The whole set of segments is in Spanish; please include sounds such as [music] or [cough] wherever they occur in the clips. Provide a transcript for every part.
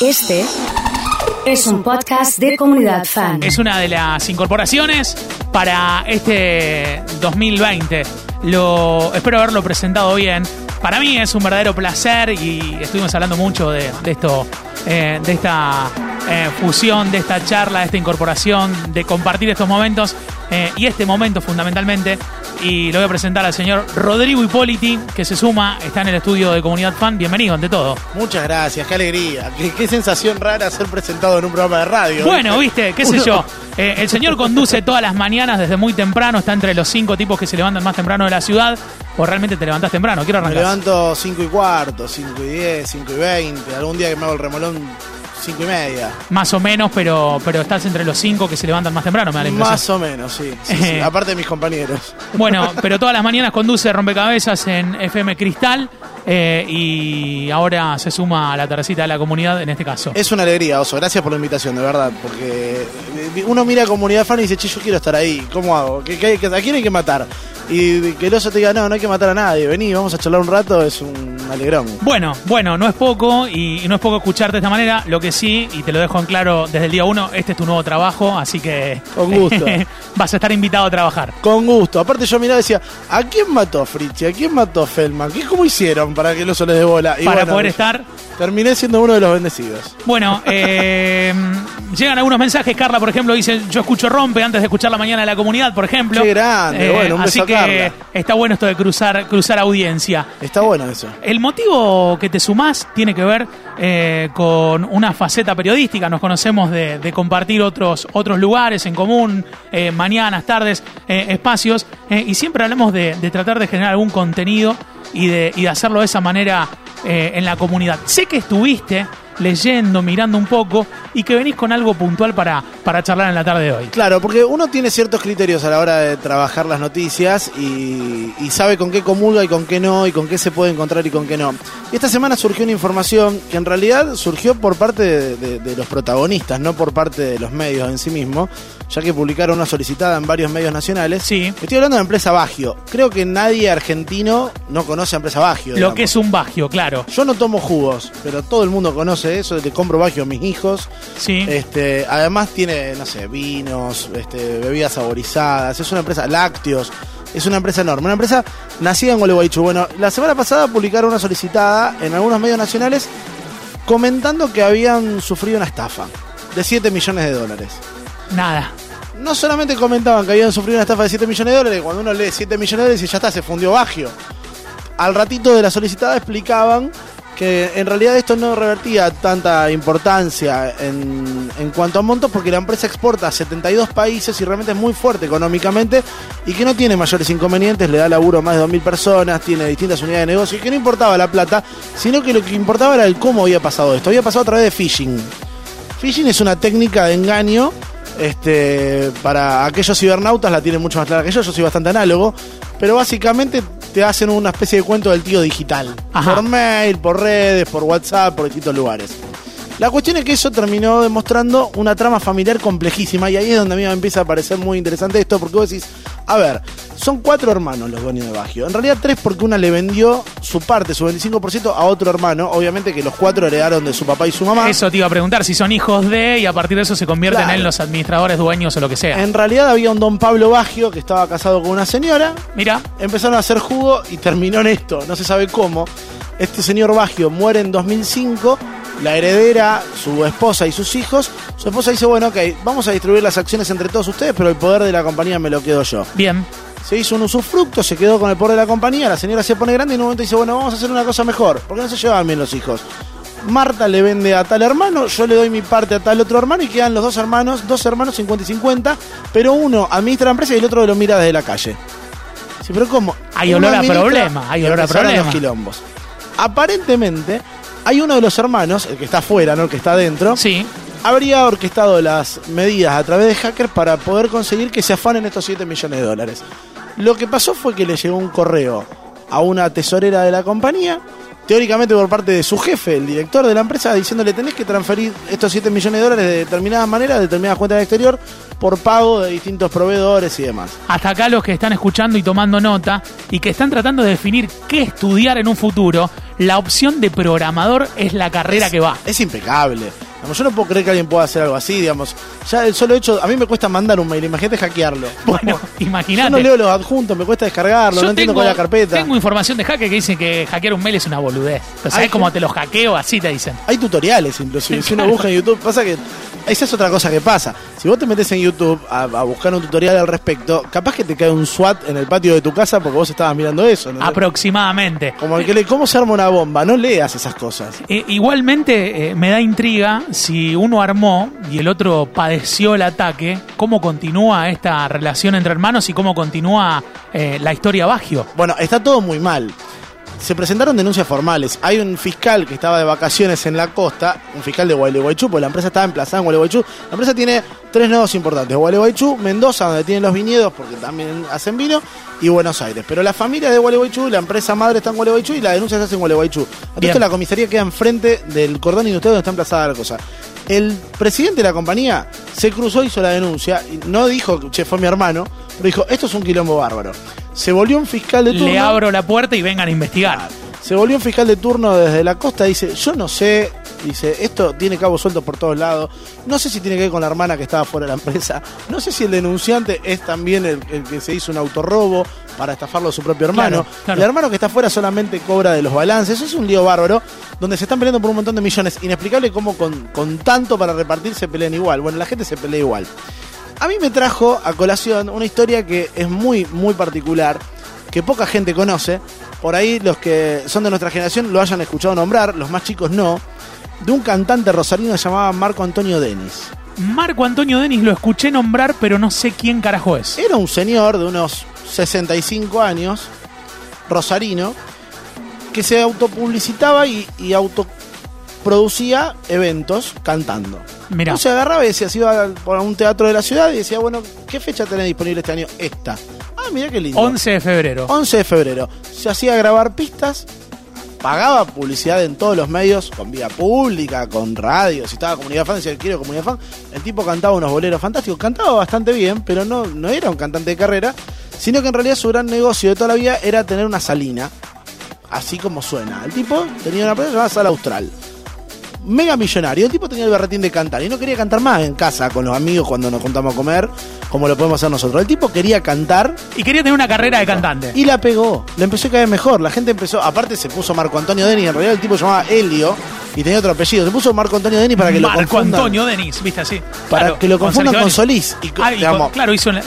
Este es un podcast de comunidad fan. Es una de las incorporaciones para este 2020. Lo, espero haberlo presentado bien. Para mí es un verdadero placer y estuvimos hablando mucho de, esto, eh, de esta eh, fusión, de esta charla, de esta incorporación, de compartir estos momentos eh, y este momento fundamentalmente. Y lo voy a presentar al señor Rodrigo Hipóliti, que se suma, está en el estudio de Comunidad Fan. Bienvenido ante todo. Muchas gracias, qué alegría. Qué, qué sensación rara ser presentado en un programa de radio. Bueno, viste, qué sé yo. Eh, el señor conduce todas las mañanas desde muy temprano, está entre los cinco tipos que se levantan más temprano de la ciudad. O realmente te levantás temprano, quiero Me arrancar. levanto 5 y cuarto, 5 y 10, 5 y 20. Algún día que me hago el remolón, 5 y media. Más o menos, pero, pero estás entre los cinco que se levantan más temprano, me da la impresión. Más o menos, sí. sí, sí. Aparte de mis compañeros. Bueno, pero todas las mañanas conduce rompecabezas en FM Cristal eh, y ahora se suma a la tercita de la comunidad en este caso. Es una alegría, Oso. Gracias por la invitación, de verdad. Porque uno mira a comunidad fan y dice, che, yo quiero estar ahí. ¿Cómo hago? ¿Qué, qué- ¿A quién hay que matar? Y que el oso te diga, no, no hay que matar a nadie. Vení, vamos a charlar un rato. Es un alegrón. Bueno, bueno, no es poco y, y no es poco escucharte de esta manera. Lo que sí, y te lo dejo en claro desde el día uno, este es tu nuevo trabajo, así que Con gusto. [laughs] vas a estar invitado a trabajar. Con gusto. Aparte yo miraba y decía, ¿a quién mató Fritzi? ¿A quién mató Feldman? ¿Qué, ¿Cómo hicieron para que el oso les dé bola? Y Para bueno, poder estar. Terminé siendo uno de los bendecidos. Bueno, [laughs] eh, llegan algunos mensajes. Carla, por ejemplo, dice: Yo escucho Rompe antes de escuchar la mañana de la comunidad, por ejemplo. Eh, Qué grande, bueno, un así a que Carla. está bueno esto de cruzar, cruzar audiencia. Está bueno eso. El motivo que te sumás tiene que ver eh, con una faceta periodística. Nos conocemos de, de compartir otros, otros lugares en común, eh, mañanas, tardes, eh, espacios, eh, y siempre hablamos de, de tratar de generar algún contenido y de, y de hacerlo de esa manera eh, en la comunidad. Sé que estuviste leyendo, mirando un poco y que venís con algo puntual para, para charlar en la tarde de hoy. Claro, porque uno tiene ciertos criterios a la hora de trabajar las noticias y, sabe con qué comulga y con qué no, y con qué se puede encontrar y con qué no. Esta semana surgió una información que en realidad surgió por parte de, de- de los protagonistas, no por parte de los medios en sí mismos, ya que publicaron una solicitada en varios medios nacionales. Sí. Estoy hablando de empresa Bagio. Creo que nadie argentino no conoce a empresa Bagio. Lo digamos. que es un bagio, claro. Yo no tomo jugos, pero todo el mundo conoce eso, le compro Bagio a mis hijos. Sí. Este, además tiene, no sé, vinos, este, bebidas saborizadas, es una empresa, lácteos, es una empresa enorme, una empresa nacida en Gualeguaychú. Bueno, la semana pasada publicaron una solicitada en algunos medios nacionales comentando que habían sufrido una estafa de 7 millones de dólares. Nada. No solamente comentaban que habían sufrido una estafa de 7 millones de dólares, cuando uno lee 7 millones de dólares y ya está, se fundió Bagio. Al ratito de la solicitada explicaban que en realidad esto no revertía tanta importancia en, en cuanto a montos porque la empresa exporta a 72 países y realmente es muy fuerte económicamente y que no tiene mayores inconvenientes, le da laburo a más de 2.000 personas, tiene distintas unidades de negocio y que no importaba la plata, sino que lo que importaba era el cómo había pasado esto. Había pasado a través de phishing. Phishing es una técnica de engaño. Este, para aquellos cibernautas la tienen mucho más clara que yo, yo soy bastante análogo, pero básicamente te hacen una especie de cuento del tío digital. Ajá. Por mail, por redes, por WhatsApp, por distintos lugares. La cuestión es que eso terminó demostrando una trama familiar complejísima y ahí es donde a mí me empieza a parecer muy interesante esto porque vos decís, a ver, son cuatro hermanos los dueños de Bagio. En realidad tres porque una le vendió su parte, su 25% a otro hermano. Obviamente que los cuatro heredaron de su papá y su mamá. Eso te iba a preguntar si son hijos de y a partir de eso se convierten Claro. en los administradores, dueños o lo que sea. En realidad había un don Pablo Bagio que estaba casado con una señora. Mira, Empezaron a hacer jugo y terminó en esto. No se sabe cómo. Este señor Bagio muere en 2005. La heredera, su esposa y sus hijos. Su esposa dice, bueno, ok, vamos a distribuir las acciones entre todos ustedes, pero el poder de la compañía me lo quedo yo. bien. Se hizo un usufructo, se quedó con el poder de la compañía, la señora se pone grande y en un momento dice, bueno, vamos a hacer una cosa mejor, porque no se llevaban bien los hijos. Marta le vende a tal hermano, yo le doy mi parte a tal otro hermano y quedan los dos hermanos, dos hermanos 50 y 50, pero uno administra la empresa y el otro lo mira desde la calle. Sí, pero ¿cómo? Hay olor a problema, hay olor a problema. los quilombos. Aparentemente, hay uno de los hermanos, el que está afuera, no el que está adentro, Sí. habría orquestado las medidas a través de hackers para poder conseguir que se afanen estos 7 millones de dólares. Lo que pasó fue que le llegó un correo a una tesorera de la compañía teóricamente por parte de su jefe, el director de la empresa, diciéndole tenés que transferir estos 7 millones de dólares de determinadas maneras, de determinadas cuentas de exterior, por pago de distintos proveedores y demás. Hasta acá los que están escuchando y tomando nota y que están tratando de definir qué estudiar en un futuro, la opción de programador es la carrera Es- que va. Es impecable. Digamos, yo no puedo creer que alguien pueda hacer algo así, digamos. Ya el solo hecho, a mí me cuesta mandar un mail, imagínate hackearlo. [laughs] Bueno, Yo imagínate. no leo los adjuntos, me cuesta descargarlo, no entiendo cuál es la carpeta. tengo información de hacker que dice que hackear un mail es una boludez. ¿sabés Ay, cómo ¿qué? te lo hackeo? Así te dicen. Hay tutoriales, inclusive. Si uno busca en YouTube, pasa que. Esa es otra cosa que pasa. Si vos te metes en YouTube a, a buscar un tutorial al respecto, capaz que te cae un SWAT en el patio de tu casa porque vos estabas mirando eso. ¿no? Aproximadamente. Como el que le, ¿cómo se arma una bomba? No leas esas cosas. Eh, igualmente eh, me da intriga si uno armó y el otro padeció el ataque, cómo continúa esta relación entre hermanos y cómo continúa eh, la historia Bagio. Bueno, está todo muy mal. Se presentaron denuncias formales. Hay un fiscal que estaba de vacaciones en la costa, un fiscal de Gualeguaychú, porque la empresa estaba emplazada en Gualeguaychú. La empresa tiene tres nodos importantes: Gualeguaychú, Mendoza, donde tienen los viñedos, porque también hacen vino, y Buenos Aires. Pero la familia de Gualeguaychú, la empresa madre está en Gualeguaychú y la denuncia se hace en Gualeguaychú. Entonces la comisaría queda enfrente del cordón industrial donde está emplazada la cosa. El presidente de la compañía se cruzó, hizo la denuncia, y no dijo, che, fue mi hermano, pero dijo, esto es un quilombo bárbaro. Se volvió un fiscal de turno. Le abro la puerta y vengan a investigar. Se volvió un fiscal de turno desde la costa, dice, yo no sé, dice, esto tiene cabos sueltos por todos lados, no sé si tiene que ver con la hermana que estaba fuera de la empresa, no sé si el denunciante es también el, el que se hizo un autorrobo para estafarlo a su propio hermano. Claro, claro. El hermano que está fuera solamente cobra de los balances, eso es un lío bárbaro, donde se están peleando por un montón de millones, inexplicable cómo con, con tanto para repartir se pelean igual, bueno, la gente se pelea igual. A mí me trajo a colación una historia que es muy, muy particular, que poca gente conoce. Por ahí los que son de nuestra generación lo hayan escuchado nombrar, los más chicos no. De un cantante rosarino llamado Marco Antonio Denis. Marco Antonio Denis lo escuché nombrar, pero no sé quién carajo es. Era un señor de unos 65 años, rosarino, que se autopublicitaba y, y autoproducía eventos cantando. Mirá. Entonces agarraba y decía, se iba por un teatro de la ciudad y decía, bueno, ¿qué fecha tenés disponible este año? Esta. Ah, mira qué lindo. 11 de febrero. 11 de febrero. Se hacía grabar pistas, pagaba publicidad en todos los medios, con vía pública, con radio. Si estaba comunidad fan, decía quiero comunidad fan. El tipo cantaba unos boleros fantásticos. Cantaba bastante bien, pero no, no era un cantante de carrera, sino que en realidad su gran negocio de toda la vida era tener una salina. Así como suena. El tipo tenía una empresa llamada Sala Austral. Mega millonario. El tipo tenía el berretín de cantar y no quería cantar más en casa con los amigos cuando nos juntamos a comer, como lo podemos hacer nosotros. El tipo quería cantar Y quería tener una carrera de cantante. y la pegó. Le empezó a caer mejor. La gente empezó. Aparte, se puso Marco Antonio Denis. En realidad, el tipo se llamaba Helio y tenía otro apellido. Se puso Marco Antonio Denis para que lo Marco confundan. Antonio Denis, viste así. Para Claro, que lo confundan con. Solís. Y, Ah, y digamos, con- claro, hizo una-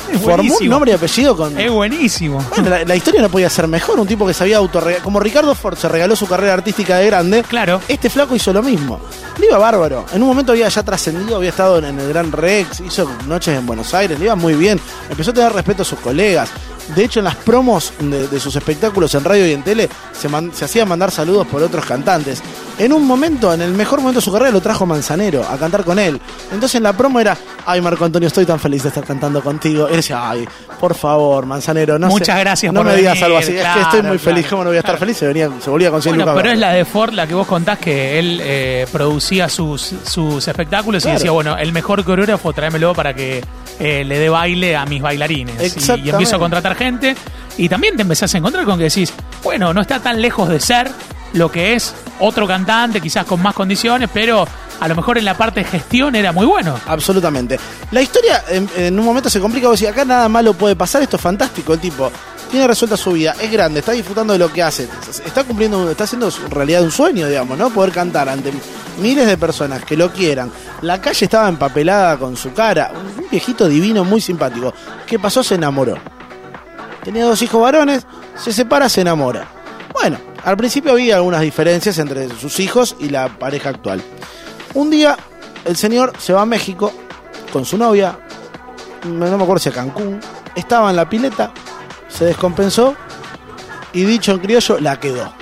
[laughs] formó un nombre y apellido con. Es buenísimo. Bueno, la, la historia no podía ser mejor. Un tipo que sabía autorregalar. Como Ricardo Ford se regaló su carrera artística de grande. Claro. Este flaco hizo lo mismo. Le iba bárbaro. En un momento había ya trascendido, había estado en, en el Gran Rex, hizo noches en Buenos Aires, le iba muy bien. Empezó a tener respeto a sus colegas. De hecho, en las promos de, de sus espectáculos en radio y en tele, se, man- se hacía mandar saludos por otros cantantes. En un momento, en el mejor momento de su carrera, lo trajo Manzanero a cantar con él. Entonces en la promo era, ay Marco Antonio, estoy tan feliz de estar cantando contigo. Él decía, ay, por favor, Manzanero, no Muchas sé, gracias No por me digas algo así, es que estoy muy feliz, ¿cómo no voy a estar claro. feliz? Se, venía, se volvía con 100 Bueno, lucas pero es la de Ford la que vos contás que él eh, producía sus, sus espectáculos y decía, bueno, el mejor coreógrafo tráemelo para que eh, le dé baile a mis bailarines. Y- Y, empiezo a contratar gente y también te empezás a encontrar con que decís, bueno, no está tan lejos de ser lo que es otro cantante, quizás con más condiciones, pero a lo mejor en la parte de gestión era muy bueno. Absolutamente. La historia en, un momento se complica, vos decís, acá nada malo puede pasar, esto es fantástico, el tipo tiene resuelta su vida, es grande, está disfrutando de lo que hace, está cumpliendo, está haciendo realidad un sueño, digamos, ¿no? Poder cantar ante miles de personas que lo quieran. La calle estaba empapelada con su cara, un viejito divino, muy simpático. ¿Qué pasó? Se enamoró. Tenía dos hijos varones, se separa, se enamora. Bueno, al principio había algunas diferencias entre sus hijos y la pareja actual. Un día el señor se va a México con su novia, no me acuerdo si a Cancún, estaba en la pileta, se descompensó y dicho en criollo, la quedó.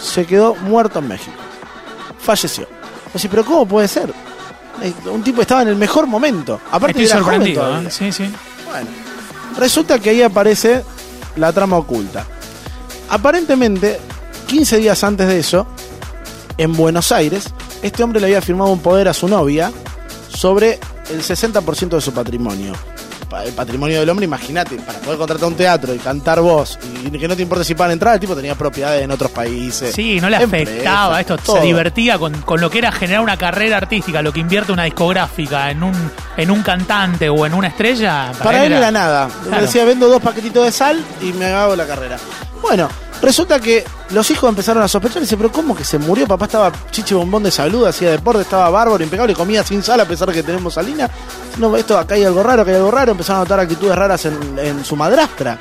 Se quedó muerto en México. Falleció. Así, pero ¿cómo puede ser? Eh, Un tipo estaba en el mejor momento. Aparte Estoy sorprendido. ¿eh? Sí, sí. Bueno, resulta que ahí aparece la trama oculta. Aparentemente, 15 días antes de eso, en Buenos Aires, este hombre le había firmado un poder a su novia sobre el 60% de su patrimonio. El patrimonio del hombre, imagínate, para poder contratar un teatro y cantar vos y que no te importe si pagan entrada, el tipo tenía propiedades en otros países. Sí, no le empresas, afectaba esto, todo. se divertía con, con lo que era generar una carrera artística, lo que invierte una discográfica en un, en un cantante o en una estrella. Para él era nada. Claro. Decía, vendo dos paquetitos de sal y me hago la carrera. Bueno, resulta que los hijos empezaron a sospechar y dice, pero ¿cómo que se murió? Papá estaba chiche bombón de salud, hacía deporte, estaba bárbaro, impecable, comía sin sal a pesar de que tenemos salina. No, esto acá hay algo raro, acá hay algo raro. Empezaron a notar actitudes raras en, su madrastra.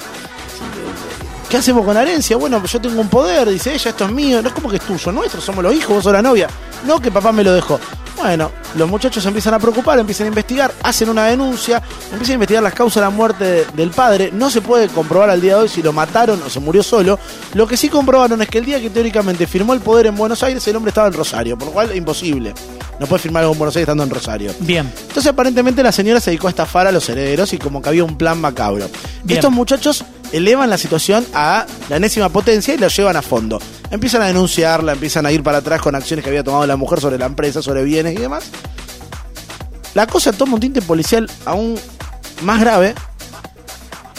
¿Qué hacemos con la herencia? Bueno, yo tengo un poder, dice ella, esto es mío. No es como que es tuyo, nuestro, somos los hijos, vos sos la novia. No, que papá me lo dejó. Bueno, los muchachos empiezan a preocupar, empiezan a investigar, hacen una denuncia, empiezan a investigar las causas de la muerte de- del padre. No se puede comprobar al día de hoy si lo mataron o se murió solo. Lo que sí comprobaron es que el día que teóricamente firmó el poder en Buenos Aires, el hombre estaba en Rosario, por lo cual imposible. No puede firmar algo en Buenos Aires estando en Rosario. Bien. Entonces aparentemente la señora se dedicó a estafar a los herederos y como que había un plan macabro. Bien. Estos muchachos elevan la situación a la enésima potencia y la llevan a fondo. Empiezan a denunciarla, empiezan a ir para atrás con acciones que había tomado la mujer sobre la empresa, sobre bienes y demás. La cosa toma un tinte policial aún más grave.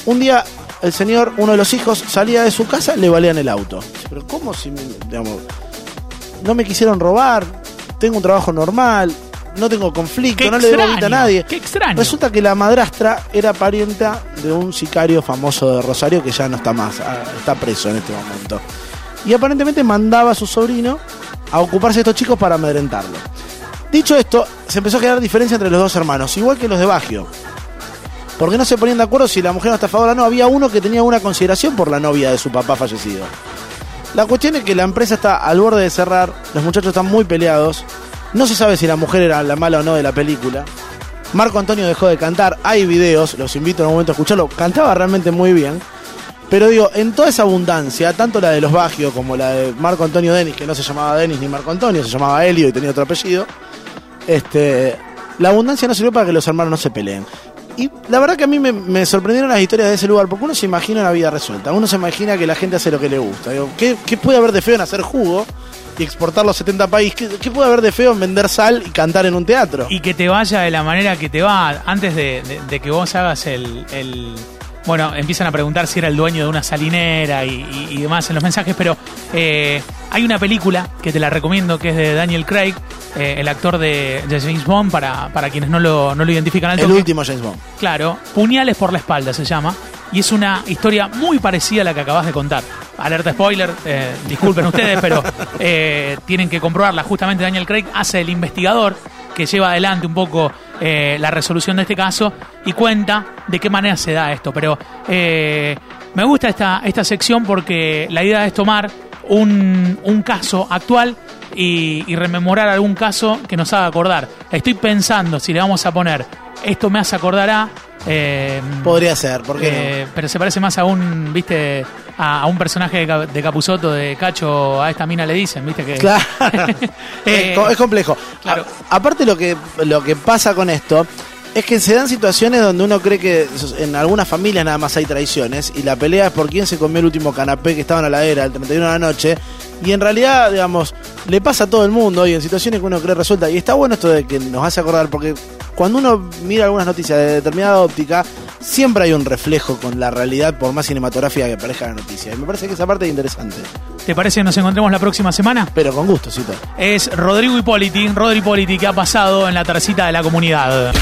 Un día el señor, uno de los hijos, salía de su casa, le balean el auto. Pero ¿cómo si, digamos, no me quisieron robar? Tengo un trabajo normal, no tengo conflicto, Qué no le debo extraño, guita a nadie. qué extraño. Resulta que la madrastra era parienta de un sicario famoso de Rosario que ya no está más, ah, está preso en este momento. Y aparentemente mandaba a su sobrino a ocuparse de estos chicos para amedrentarlo. Dicho esto, se empezó a crear diferencia entre los dos hermanos, igual que los de Bagio. Porque no se ponían de acuerdo si la mujer era estafadora o no. Había uno que tenía una consideración por la novia de su papá fallecido. La cuestión es que la empresa está al borde de cerrar, los muchachos están muy peleados, no se sabe si la mujer era la mala o no de la película. Marco Antonio dejó de cantar, hay videos, los invito en un momento a escucharlo, cantaba realmente muy bien. Pero digo, en toda esa abundancia, tanto la de los Baggio como la de Marco Antonio Denis, que no se llamaba Denis ni Marco Antonio, se llamaba Helio y tenía otro apellido, este, la abundancia no sirvió para que los hermanos no se peleen. Y la verdad que a mí me, sorprendieron las historias de ese lugar, porque uno se imagina una vida resuelta, uno se imagina que la gente hace lo que le gusta. Digo, ¿qué, qué puede haber de feo en hacer jugo y exportarlo a 70 países? ¿Qué, puede haber de feo en vender sal y cantar en un teatro? Y que te vaya de la manera que te va antes de, que vos hagas el- Bueno, empiezan a preguntar si era el dueño de una salinera y, y- y demás en los mensajes, pero eh, hay una película que te la recomiendo que es de Daniel Craig, eh, el actor de, de James Bond, para, para quienes no lo, no lo identifican al el toque. último James Bond. Claro, Puñales por la espalda se llama. Y es una historia muy parecida a la que acabas de contar. Alerta spoiler, eh, disculpen ustedes, pero eh, tienen que comprobarla. Justamente Daniel Craig hace el investigador que lleva adelante un poco eh, la resolución de este caso y cuenta de qué manera se da esto. Pero eh, me gusta esta, esta sección porque la idea es tomar un, un caso actual y, y rememorar algún caso que nos haga acordar. Estoy pensando si le vamos a poner esto me hace acordar a. eh, Podría ser, ¿por qué no? eh, Pero se parece más a un, viste, a, a un personaje de, de Capuzoto, de Cacho, a esta mina le dicen, viste que. Claro. [laughs] Eh, es, co- es complejo. claro. A- aparte lo que, lo que pasa con esto es que se dan situaciones donde uno cree que en algunas familias nada más hay traiciones y la pelea es por quién se comió el último canapé que estaba en la ladera el 31 de la noche y en realidad, digamos, le pasa a todo el mundo y en situaciones que uno cree resuelta y está bueno esto de que nos hace acordar porque cuando uno mira algunas noticias de determinada óptica siempre hay un reflejo con la realidad por más cinematográfica que parezca la noticia y me parece que esa parte es interesante ¿Te parece que nos encontremos la próxima semana? pero con gusto, Cito. Es Rodrigo Hipóliti, Rodri Hipóliti, que ha pasado en la tercita de la comunidad.